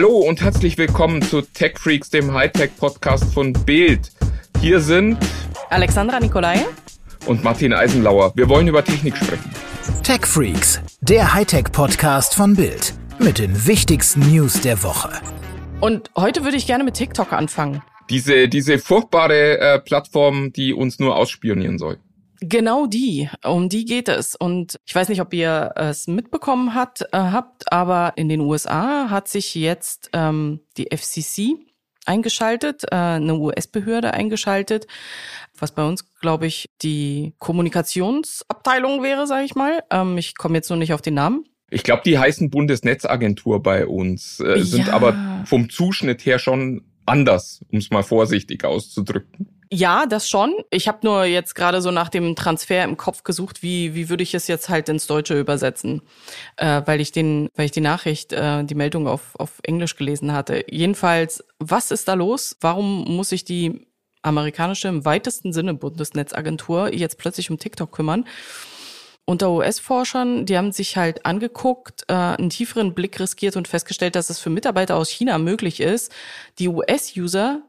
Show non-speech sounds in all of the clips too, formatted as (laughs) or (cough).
Hallo und herzlich willkommen zu Tech Freaks, dem Hightech-Podcast von Bild. Hier sind Alexandra Nikolai und Martin Eisenlauer. Wir wollen über Technik sprechen. Tech Freaks, der Hightech-Podcast von Bild mit den wichtigsten News der Woche. Und heute würde ich gerne mit TikTok anfangen. Diese, diese furchtbare äh, Plattform, die uns nur ausspionieren soll. Genau die, um die geht es. Und ich weiß nicht, ob ihr es mitbekommen hat, äh, habt, aber in den USA hat sich jetzt ähm, die FCC eingeschaltet, äh, eine US-Behörde eingeschaltet, was bei uns, glaube ich, die Kommunikationsabteilung wäre, sage ich mal. Ähm, ich komme jetzt nur nicht auf den Namen. Ich glaube, die heißen Bundesnetzagentur bei uns, äh, sind ja. aber vom Zuschnitt her schon anders, um es mal vorsichtig auszudrücken. Ja, das schon. Ich habe nur jetzt gerade so nach dem Transfer im Kopf gesucht, wie wie würde ich es jetzt halt ins Deutsche übersetzen, äh, weil ich den, weil ich die Nachricht, äh, die Meldung auf auf Englisch gelesen hatte. Jedenfalls, was ist da los? Warum muss sich die amerikanische im weitesten Sinne Bundesnetzagentur jetzt plötzlich um TikTok kümmern? Unter US-Forschern, die haben sich halt angeguckt, äh, einen tieferen Blick riskiert und festgestellt, dass es für Mitarbeiter aus China möglich ist, die US-User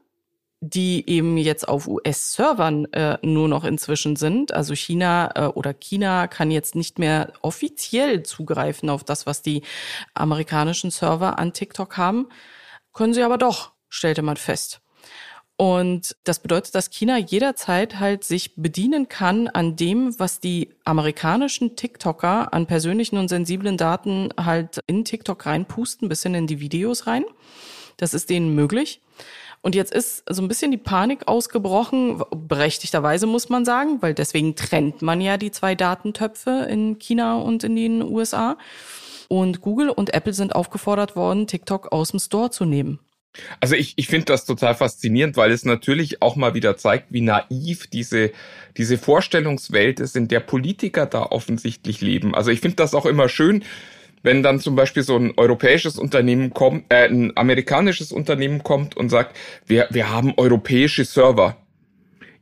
die eben jetzt auf US-Servern äh, nur noch inzwischen sind. Also China äh, oder China kann jetzt nicht mehr offiziell zugreifen auf das, was die amerikanischen Server an TikTok haben. Können sie aber doch, stellte man fest. Und das bedeutet, dass China jederzeit halt sich bedienen kann an dem, was die amerikanischen TikToker an persönlichen und sensiblen Daten halt in TikTok reinpusten, bis hin in die Videos rein. Das ist denen möglich. Und jetzt ist so ein bisschen die Panik ausgebrochen, berechtigterweise muss man sagen, weil deswegen trennt man ja die zwei Datentöpfe in China und in den USA. Und Google und Apple sind aufgefordert worden, TikTok aus dem Store zu nehmen. Also ich, ich finde das total faszinierend, weil es natürlich auch mal wieder zeigt, wie naiv diese, diese Vorstellungswelt ist, in der Politiker da offensichtlich leben. Also ich finde das auch immer schön, wenn dann zum Beispiel so ein europäisches Unternehmen kommt, äh, ein amerikanisches Unternehmen kommt und sagt, wir, wir haben europäische Server.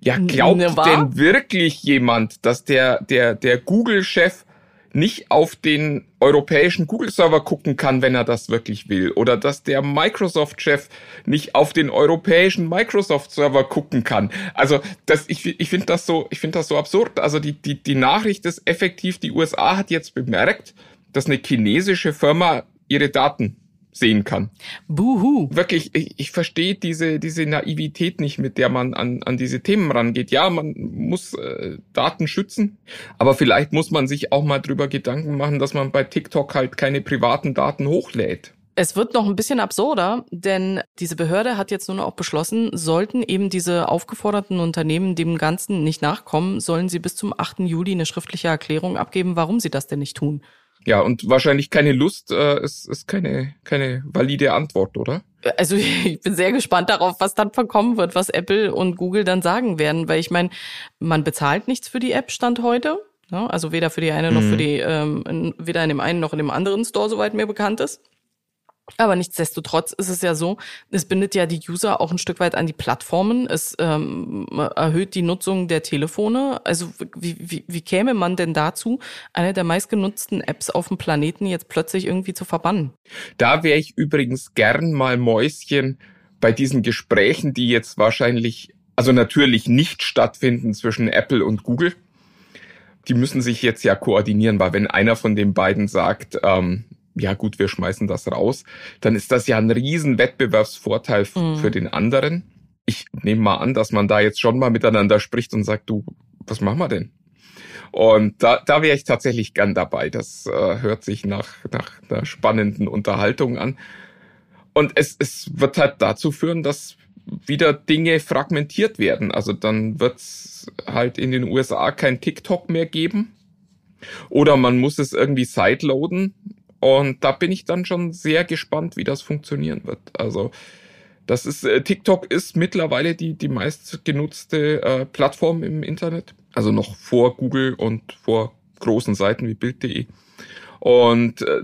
Ja, glaubt ne, denn wirklich jemand, dass der, der, der Google-Chef nicht auf den europäischen Google-Server gucken kann, wenn er das wirklich will? Oder dass der Microsoft-Chef nicht auf den europäischen Microsoft-Server gucken kann? Also, das, ich, ich finde das so, ich finde das so absurd. Also, die, die, die Nachricht ist effektiv, die USA hat jetzt bemerkt, dass eine chinesische Firma ihre Daten sehen kann. Buhu. Wirklich, ich, ich verstehe diese, diese Naivität nicht, mit der man an, an diese Themen rangeht. Ja, man muss äh, Daten schützen, aber vielleicht muss man sich auch mal drüber Gedanken machen, dass man bei TikTok halt keine privaten Daten hochlädt. Es wird noch ein bisschen absurder, denn diese Behörde hat jetzt noch auch beschlossen, sollten eben diese aufgeforderten Unternehmen dem Ganzen nicht nachkommen, sollen sie bis zum 8. Juli eine schriftliche Erklärung abgeben, warum sie das denn nicht tun. Ja, und wahrscheinlich keine Lust äh, ist, ist keine, keine valide Antwort, oder? Also (laughs) ich bin sehr gespannt darauf, was dann verkommen wird, was Apple und Google dann sagen werden, weil ich meine, man bezahlt nichts für die App Stand heute. Ne? Also weder für die eine noch mhm. für die, ähm, weder in dem einen noch in dem anderen Store, soweit mir bekannt ist. Aber nichtsdestotrotz ist es ja so, es bindet ja die User auch ein Stück weit an die Plattformen. Es ähm, erhöht die Nutzung der Telefone. Also wie, wie, wie käme man denn dazu, eine der meistgenutzten Apps auf dem Planeten jetzt plötzlich irgendwie zu verbannen? Da wäre ich übrigens gern mal Mäuschen bei diesen Gesprächen, die jetzt wahrscheinlich, also natürlich nicht stattfinden zwischen Apple und Google. Die müssen sich jetzt ja koordinieren, weil wenn einer von den beiden sagt, ähm, ja gut, wir schmeißen das raus, dann ist das ja ein riesen Wettbewerbsvorteil mhm. für den anderen. Ich nehme mal an, dass man da jetzt schon mal miteinander spricht und sagt, du, was machen wir denn? Und da, da wäre ich tatsächlich gern dabei. Das äh, hört sich nach, nach einer spannenden Unterhaltung an. Und es, es wird halt dazu führen, dass wieder Dinge fragmentiert werden. Also dann wird es halt in den USA kein TikTok mehr geben. Oder man muss es irgendwie sideloaden. Und da bin ich dann schon sehr gespannt, wie das funktionieren wird. Also das ist äh, TikTok ist mittlerweile die die meistgenutzte äh, Plattform im Internet, also noch vor Google und vor großen Seiten wie Bild.de. Und äh,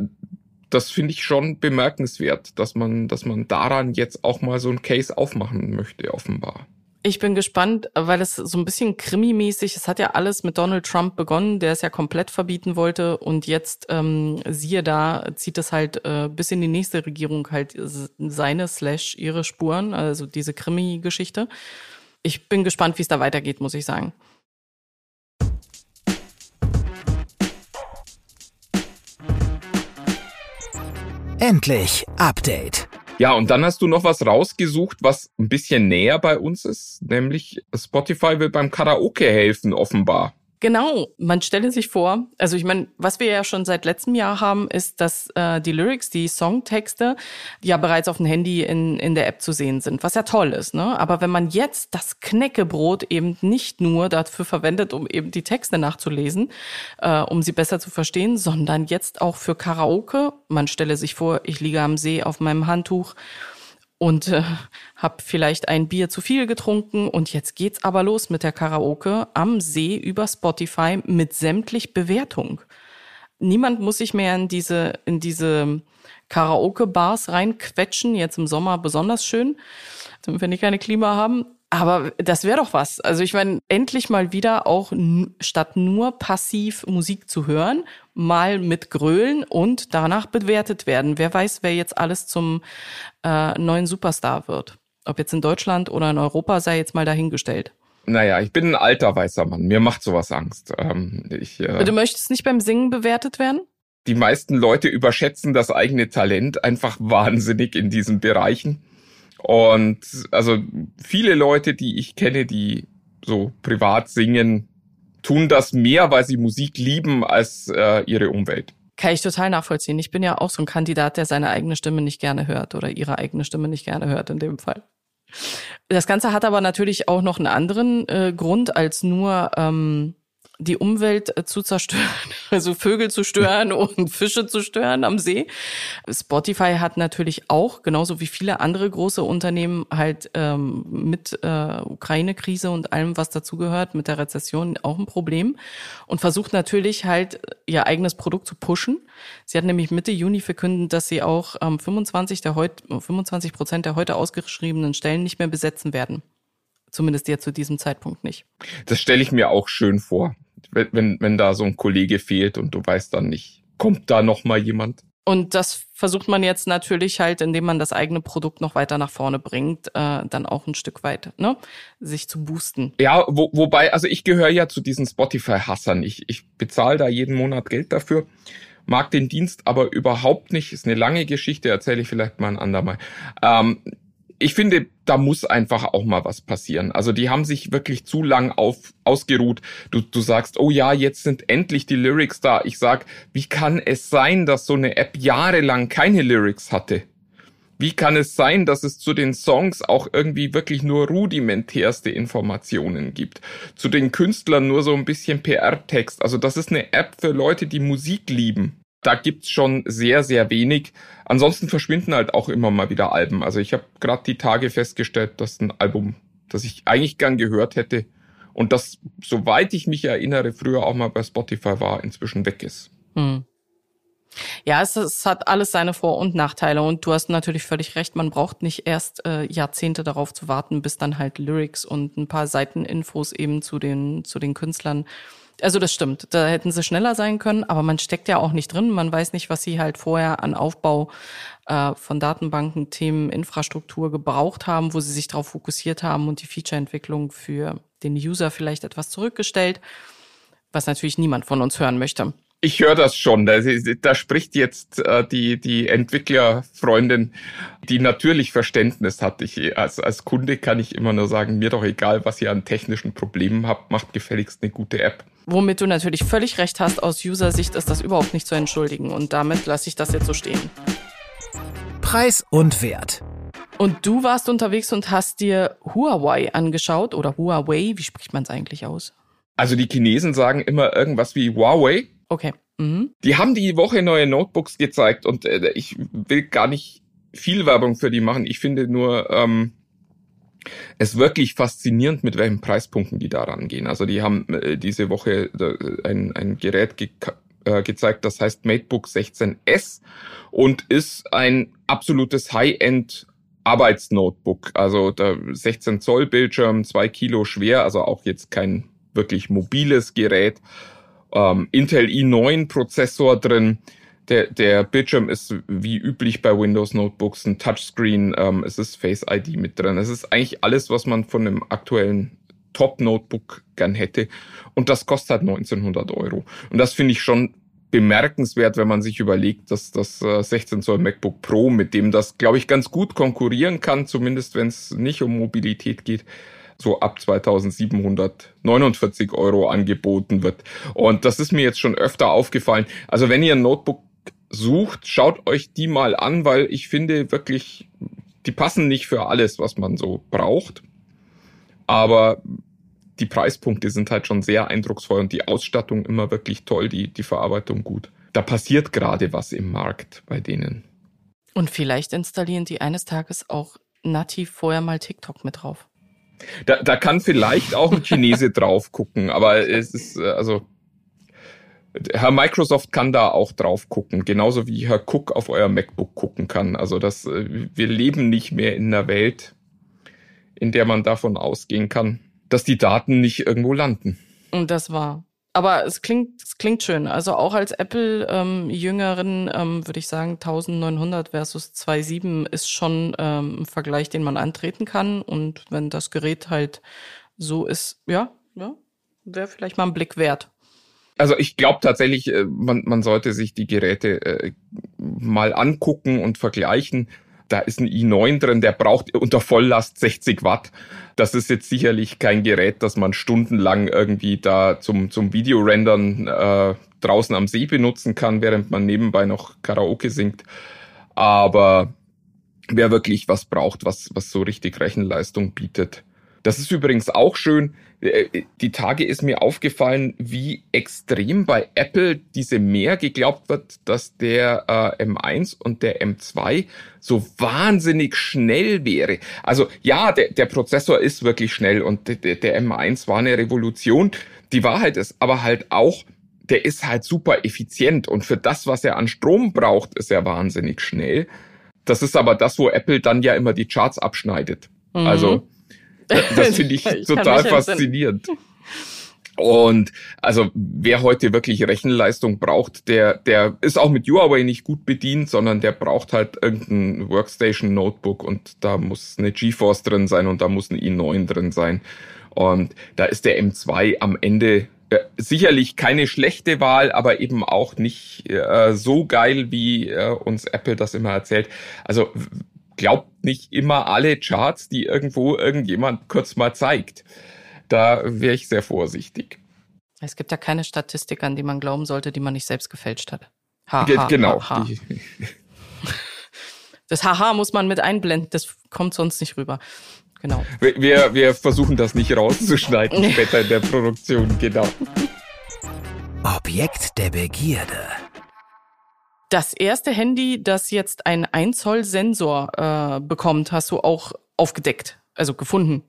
das finde ich schon bemerkenswert, dass man dass man daran jetzt auch mal so ein Case aufmachen möchte offenbar. Ich bin gespannt, weil es so ein bisschen krimimäßig, es hat ja alles mit Donald Trump begonnen, der es ja komplett verbieten wollte und jetzt, ähm, siehe da, zieht es halt äh, bis in die nächste Regierung halt seine slash ihre Spuren, also diese Krimi-Geschichte. Ich bin gespannt, wie es da weitergeht, muss ich sagen. Endlich Update. Ja, und dann hast du noch was rausgesucht, was ein bisschen näher bei uns ist, nämlich Spotify will beim Karaoke helfen, offenbar. Genau, man stelle sich vor, also ich meine, was wir ja schon seit letztem Jahr haben, ist, dass äh, die Lyrics, die Songtexte ja bereits auf dem Handy in, in der App zu sehen sind, was ja toll ist. Ne? Aber wenn man jetzt das Knäckebrot eben nicht nur dafür verwendet, um eben die Texte nachzulesen, äh, um sie besser zu verstehen, sondern jetzt auch für Karaoke, man stelle sich vor, ich liege am See auf meinem Handtuch und äh, habe vielleicht ein Bier zu viel getrunken und jetzt geht's aber los mit der Karaoke am See über Spotify mit sämtlich Bewertung. Niemand muss sich mehr in diese in diese Karaoke Bars reinquetschen, jetzt im Sommer besonders schön, wenn die keine Klima haben, aber das wäre doch was. Also ich meine, endlich mal wieder auch statt nur passiv Musik zu hören, mal mit Grölen und danach bewertet werden. Wer weiß, wer jetzt alles zum äh, neuen Superstar wird. Ob jetzt in Deutschland oder in Europa sei jetzt mal dahingestellt. Naja, ich bin ein alter weißer Mann. Mir macht sowas Angst. Ähm, ich, äh, du möchtest nicht beim Singen bewertet werden? Die meisten Leute überschätzen das eigene Talent einfach wahnsinnig in diesen Bereichen. Und also viele Leute, die ich kenne, die so privat singen, tun das mehr, weil sie Musik lieben, als äh, ihre Umwelt. Kann ich total nachvollziehen. Ich bin ja auch so ein Kandidat, der seine eigene Stimme nicht gerne hört oder ihre eigene Stimme nicht gerne hört in dem Fall. Das Ganze hat aber natürlich auch noch einen anderen äh, Grund als nur ähm, die Umwelt äh, zu zerstören, (laughs) also Vögel zu stören und Fische zu stören am See. Spotify hat natürlich auch, genauso wie viele andere große Unternehmen, halt ähm, mit äh, Ukraine-Krise und allem, was dazugehört, mit der Rezession auch ein Problem und versucht natürlich halt ihr eigenes Produkt zu pushen. Sie hat nämlich Mitte Juni verkündet, dass sie auch ähm, 25 der heut, 25 Prozent der heute ausgeschriebenen Stellen nicht mehr besetzen werden. Zumindest jetzt zu diesem Zeitpunkt nicht. Das stelle ich mir auch schön vor wenn, wenn, wenn da so ein Kollege fehlt und du weißt dann nicht, kommt da noch mal jemand? Und das versucht man jetzt natürlich halt, indem man das eigene Produkt noch weiter nach vorne bringt, äh, dann auch ein Stück weit, ne, sich zu boosten. Ja, wo, wobei, also ich gehöre ja zu diesen Spotify-Hassern. Ich, ich bezahle da jeden Monat Geld dafür, mag den Dienst aber überhaupt nicht. Ist eine lange Geschichte, erzähle ich vielleicht mal ein andermal. Ähm, ich finde, da muss einfach auch mal was passieren. Also die haben sich wirklich zu lang auf, ausgeruht. Du, du sagst, oh ja, jetzt sind endlich die Lyrics da. Ich sag, wie kann es sein, dass so eine App jahrelang keine Lyrics hatte? Wie kann es sein, dass es zu den Songs auch irgendwie wirklich nur rudimentärste Informationen gibt? Zu den Künstlern nur so ein bisschen PR-Text. Also das ist eine App für Leute, die Musik lieben da gibt's schon sehr, sehr wenig. Ansonsten verschwinden halt auch immer mal wieder Alben. Also ich habe gerade die Tage festgestellt, dass ein Album, das ich eigentlich gern gehört hätte und das, soweit ich mich erinnere, früher auch mal bei Spotify war, inzwischen weg ist. Hm. Ja, es, es, hat alles seine Vor- und Nachteile und du hast natürlich völlig recht, man braucht nicht erst äh, Jahrzehnte darauf zu warten, bis dann halt Lyrics und ein paar Seiteninfos eben zu den, zu den Künstlern also das stimmt, da hätten sie schneller sein können, aber man steckt ja auch nicht drin. Man weiß nicht, was sie halt vorher an Aufbau äh, von Datenbanken, Themen, Infrastruktur gebraucht haben, wo sie sich darauf fokussiert haben und die Featureentwicklung für den User vielleicht etwas zurückgestellt, was natürlich niemand von uns hören möchte. Ich höre das schon. Da, da spricht jetzt äh, die, die Entwicklerfreundin, die natürlich Verständnis hat. Ich, als, als Kunde kann ich immer nur sagen, mir doch egal, was ihr an technischen Problemen habt, macht gefälligst eine gute App. Womit du natürlich völlig recht hast, aus User-Sicht ist das überhaupt nicht zu entschuldigen. Und damit lasse ich das jetzt so stehen. Preis und Wert. Und du warst unterwegs und hast dir Huawei angeschaut oder Huawei, wie spricht man es eigentlich aus? Also die Chinesen sagen immer irgendwas wie Huawei. Okay. Mhm. Die haben die Woche neue Notebooks gezeigt und äh, ich will gar nicht viel Werbung für die machen. Ich finde nur ähm, es wirklich faszinierend, mit welchen Preispunkten die da rangehen. Also die haben äh, diese Woche äh, ein, ein Gerät ge äh, gezeigt, das heißt MateBook 16S und ist ein absolutes High-End Arbeitsnotebook, also der 16 Zoll Bildschirm, zwei Kilo schwer, also auch jetzt kein wirklich mobiles Gerät. Ähm, Intel i9 Prozessor drin. Der, der Bildschirm ist wie üblich bei Windows Notebooks ein Touchscreen. Ähm, es ist Face ID mit drin. Es ist eigentlich alles, was man von einem aktuellen Top-Notebook gern hätte. Und das kostet halt 1900 Euro. Und das finde ich schon bemerkenswert, wenn man sich überlegt, dass das 16 äh, Zoll MacBook Pro, mit dem das, glaube ich, ganz gut konkurrieren kann, zumindest wenn es nicht um Mobilität geht, so ab 2749 Euro angeboten wird. Und das ist mir jetzt schon öfter aufgefallen. Also wenn ihr ein Notebook sucht, schaut euch die mal an, weil ich finde wirklich, die passen nicht für alles, was man so braucht. Aber die Preispunkte sind halt schon sehr eindrucksvoll und die Ausstattung immer wirklich toll, die, die Verarbeitung gut. Da passiert gerade was im Markt bei denen. Und vielleicht installieren die eines Tages auch nativ vorher mal TikTok mit drauf. Da, da kann vielleicht auch ein Chinese (laughs) drauf gucken, aber es ist, äh, also, Herr Microsoft kann da auch drauf gucken, genauso wie Herr Cook auf euer MacBook gucken kann. Also das, äh, wir leben nicht mehr in einer Welt, in der man davon ausgehen kann, dass die Daten nicht irgendwo landen. Und das war. Aber es klingt, es klingt schön. Also auch als Apple-Jüngerin ähm, ähm, würde ich sagen, 1900 versus 2.7 ist schon ähm, ein Vergleich, den man antreten kann. Und wenn das Gerät halt so ist, ja, ja, wäre vielleicht mal ein Blick wert. Also ich glaube tatsächlich, äh, man, man sollte sich die Geräte äh, mal angucken und vergleichen. Da ist ein i9 drin, der braucht unter Volllast 60 Watt. Das ist jetzt sicherlich kein Gerät, das man stundenlang irgendwie da zum, zum Videorendern äh, draußen am See benutzen kann, während man nebenbei noch Karaoke singt. Aber wer wirklich was braucht, was, was so richtig Rechenleistung bietet. Das ist übrigens auch schön. Äh, die Tage ist mir aufgefallen, wie extrem bei Apple diese mehr geglaubt wird, dass der äh, M1 und der M2 so wahnsinnig schnell wäre. Also ja, der, der Prozessor ist wirklich schnell und der, der M1 war eine Revolution. Die Wahrheit ist aber halt auch, der ist halt super effizient und für das, was er an Strom braucht, ist er wahnsinnig schnell. Das ist aber das, wo Apple dann ja immer die Charts abschneidet. Mhm. Also (laughs) das finde ich, ich total faszinierend. Und also wer heute wirklich Rechenleistung braucht, der, der ist auch mit Huawei nicht gut bedient, sondern der braucht halt irgendein Workstation-Notebook und da muss eine GeForce drin sein und da muss ein i9 drin sein. Und da ist der M2 am Ende äh, sicherlich keine schlechte Wahl, aber eben auch nicht äh, so geil, wie äh, uns Apple das immer erzählt. Also glaubt nicht immer alle Charts, die irgendwo irgendjemand kurz mal zeigt. Da wäre ich sehr vorsichtig. Es gibt ja keine Statistik, an die man glauben sollte, die man nicht selbst gefälscht hat. Ha, ha, genau. Ha, ha. Das Haha muss man mit einblenden, das kommt sonst nicht rüber. Genau. Wir, wir versuchen das nicht rauszuschneiden später in der Produktion, genau. Objekt der Begierde. Das erste Handy, das jetzt einen 1 Zoll Sensor äh, bekommt, hast du auch aufgedeckt, also gefunden.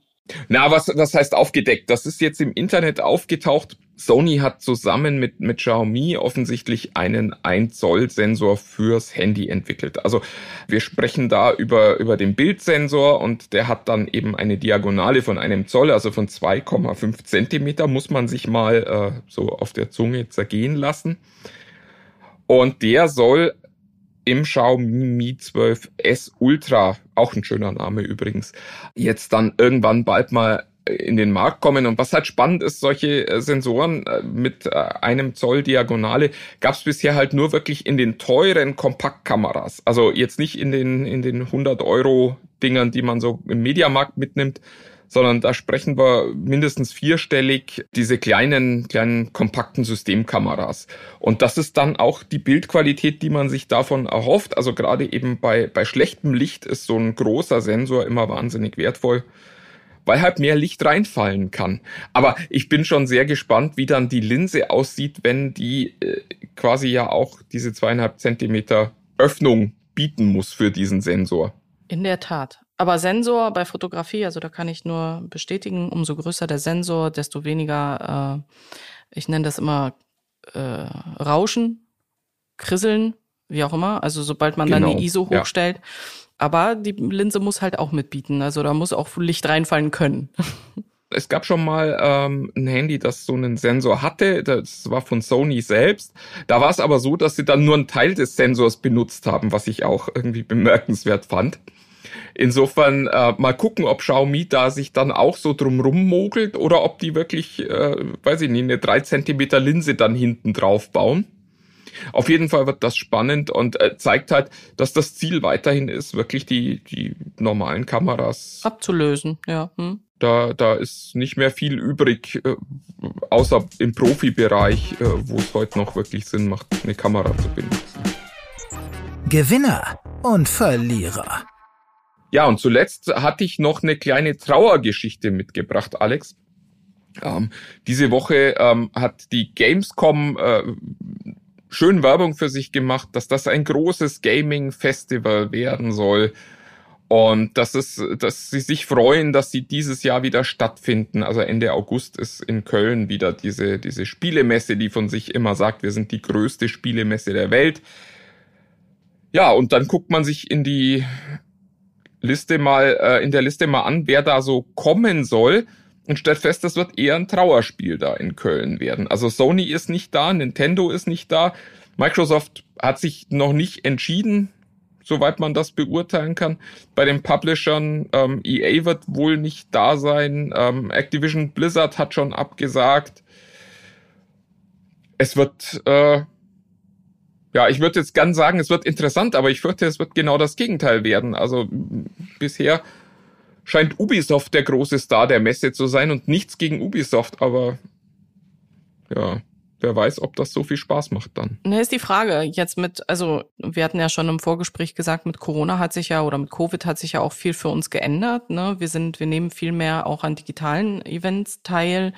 Na, was, was heißt aufgedeckt? Das ist jetzt im Internet aufgetaucht. Sony hat zusammen mit, mit Xiaomi offensichtlich einen 1 Zoll Sensor fürs Handy entwickelt. Also wir sprechen da über, über den Bildsensor und der hat dann eben eine Diagonale von einem Zoll, also von 2,5 Zentimeter, muss man sich mal äh, so auf der Zunge zergehen lassen. Und der soll im Xiaomi Mi 12S Ultra, auch ein schöner Name übrigens, jetzt dann irgendwann bald mal in den Markt kommen. Und was halt spannend ist, solche äh, Sensoren äh, mit äh, einem Zoll Diagonale gab es bisher halt nur wirklich in den teuren Kompaktkameras. Also jetzt nicht in den, in den 100 Euro Dingern, die man so im Mediamarkt mitnimmt, sondern da sprechen wir mindestens vierstellig diese kleinen, kleinen kompakten Systemkameras. Und das ist dann auch die Bildqualität, die man sich davon erhofft. Also gerade eben bei, bei schlechtem Licht ist so ein großer Sensor immer wahnsinnig wertvoll weil halt mehr Licht reinfallen kann. Aber ich bin schon sehr gespannt, wie dann die Linse aussieht, wenn die äh, quasi ja auch diese zweieinhalb Zentimeter Öffnung bieten muss für diesen Sensor. In der Tat. Aber Sensor bei Fotografie, also da kann ich nur bestätigen, umso größer der Sensor, desto weniger, äh, ich nenne das immer äh, Rauschen, Krisseln wie auch immer. Also sobald man genau. dann die ISO hochstellt. Ja. Aber die Linse muss halt auch mitbieten. Also da muss auch Licht reinfallen können. Es gab schon mal ähm, ein Handy, das so einen Sensor hatte. Das war von Sony selbst. Da war es aber so, dass sie dann nur einen Teil des Sensors benutzt haben, was ich auch irgendwie bemerkenswert fand. Insofern äh, mal gucken, ob Xiaomi da sich dann auch so drum rummogelt oder ob die wirklich, äh, weiß ich nicht, eine 3 Zentimeter Linse dann hinten drauf bauen. Auf jeden Fall wird das spannend und äh, zeigt halt, dass das Ziel weiterhin ist, wirklich die, die normalen Kameras abzulösen, ja. Hm. Da, da ist nicht mehr viel übrig, äh, außer im Profibereich, äh, wo es heute noch wirklich Sinn macht, eine Kamera zu benutzen. Gewinner und Verlierer. Ja, und zuletzt hatte ich noch eine kleine Trauergeschichte mitgebracht, Alex. Ähm, diese Woche ähm, hat die Gamescom äh, schön Werbung für sich gemacht, dass das ein großes Gaming-Festival werden soll. Und dass es, dass sie sich freuen, dass sie dieses Jahr wieder stattfinden. Also Ende August ist in Köln wieder diese, diese Spielemesse, die von sich immer sagt, wir sind die größte Spielemesse der Welt. Ja, und dann guckt man sich in die Liste mal, äh, in der Liste mal an, wer da so kommen soll und stellt fest, das wird eher ein Trauerspiel da in Köln werden. Also Sony ist nicht da, Nintendo ist nicht da, Microsoft hat sich noch nicht entschieden, soweit man das beurteilen kann. Bei den Publishern, ähm, EA wird wohl nicht da sein, ähm, Activision Blizzard hat schon abgesagt. Es wird, äh, ja, ich würde jetzt gern sagen, es wird interessant, aber ich fürchte, es wird genau das Gegenteil werden. Also bisher scheint Ubisoft der große Star der Messe zu sein und nichts gegen Ubisoft, aber ja, wer weiß, ob das so viel Spaß macht dann. Ne, ist die Frage jetzt mit, also wir hatten ja schon im Vorgespräch gesagt, mit Corona hat sich ja oder mit Covid hat sich ja auch viel für uns geändert. Ne? Wir sind, wir nehmen viel mehr auch an digitalen Events teil.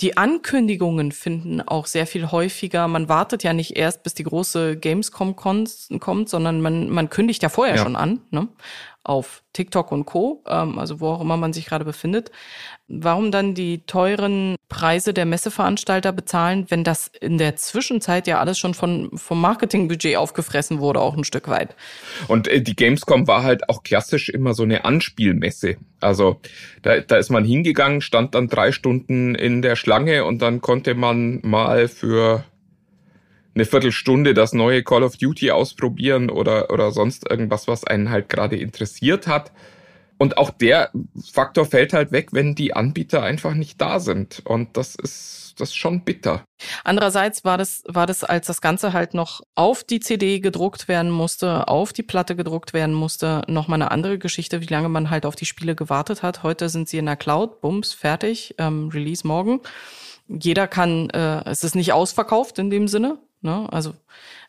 Die Ankündigungen finden auch sehr viel häufiger. Man wartet ja nicht erst, bis die große Gamescom kommt, sondern man, man kündigt ja vorher ja. schon an. Ne? Auf TikTok und Co., ähm, also wo auch immer man sich gerade befindet. Warum dann die teuren Preise der Messeveranstalter bezahlen, wenn das in der Zwischenzeit ja alles schon von, vom Marketingbudget aufgefressen wurde, auch ein Stück weit? Und äh, die Gamescom war halt auch klassisch immer so eine Anspielmesse. Also da, da ist man hingegangen, stand dann drei Stunden in der Schlange und dann konnte man mal für eine Viertelstunde das neue Call of Duty ausprobieren oder, oder sonst irgendwas, was einen halt gerade interessiert hat. Und auch der Faktor fällt halt weg, wenn die Anbieter einfach nicht da sind. Und das ist, das ist schon bitter. Andererseits war das, war das, als das Ganze halt noch auf die CD gedruckt werden musste, auf die Platte gedruckt werden musste, nochmal eine andere Geschichte, wie lange man halt auf die Spiele gewartet hat. Heute sind sie in der Cloud, bums, fertig, ähm, Release morgen. Jeder kann, äh, es ist nicht ausverkauft in dem Sinne, Ne? Also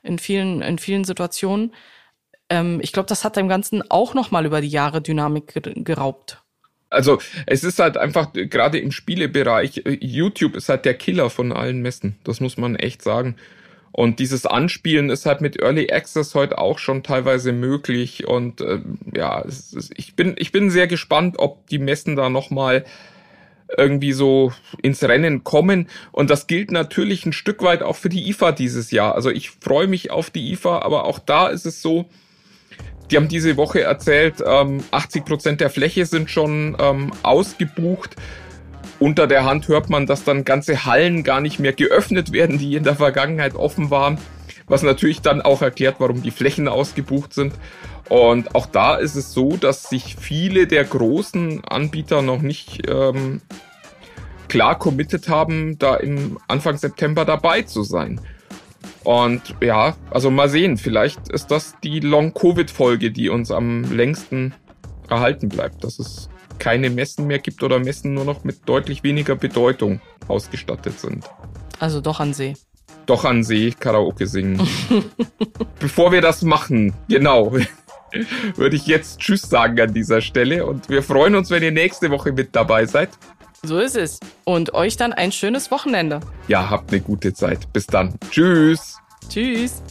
in vielen, in vielen Situationen. Ähm, ich glaube, das hat dem Ganzen auch nochmal über die Jahre Dynamik geraubt. Also es ist halt einfach, gerade im Spielebereich, äh, YouTube ist halt der Killer von allen Messen. Das muss man echt sagen. Und dieses Anspielen ist halt mit Early Access heute auch schon teilweise möglich. Und äh, ja, ist, ich bin ich bin sehr gespannt, ob die Messen da nochmal mal irgendwie so ins Rennen kommen. Und das gilt natürlich ein Stück weit auch für die IFA dieses Jahr. Also ich freue mich auf die IFA, aber auch da ist es so, die haben diese Woche erzählt, ähm, 80 Prozent der Fläche sind schon ähm, ausgebucht. Unter der Hand hört man, dass dann ganze Hallen gar nicht mehr geöffnet werden, die in der Vergangenheit offen waren. Was natürlich dann auch erklärt, warum die Flächen ausgebucht sind. Und auch da ist es so, dass sich viele der großen Anbieter noch nicht ähm, klar committed haben, da im Anfang September dabei zu sein. Und ja, also mal sehen, vielleicht ist das die Long-Covid-Folge, die uns am längsten erhalten bleibt, dass es keine Messen mehr gibt oder Messen nur noch mit deutlich weniger Bedeutung ausgestattet sind. Also doch an See. Doch an See Karaoke singen. (laughs) Bevor wir das machen, genau (laughs) würde ich jetzt Tschüss sagen an dieser Stelle und wir freuen uns, wenn ihr nächste Woche mit dabei seid. So ist es. Und euch dann ein schönes Wochenende. Ja, habt eine gute Zeit. Bis dann. Tschüss. Tschüss.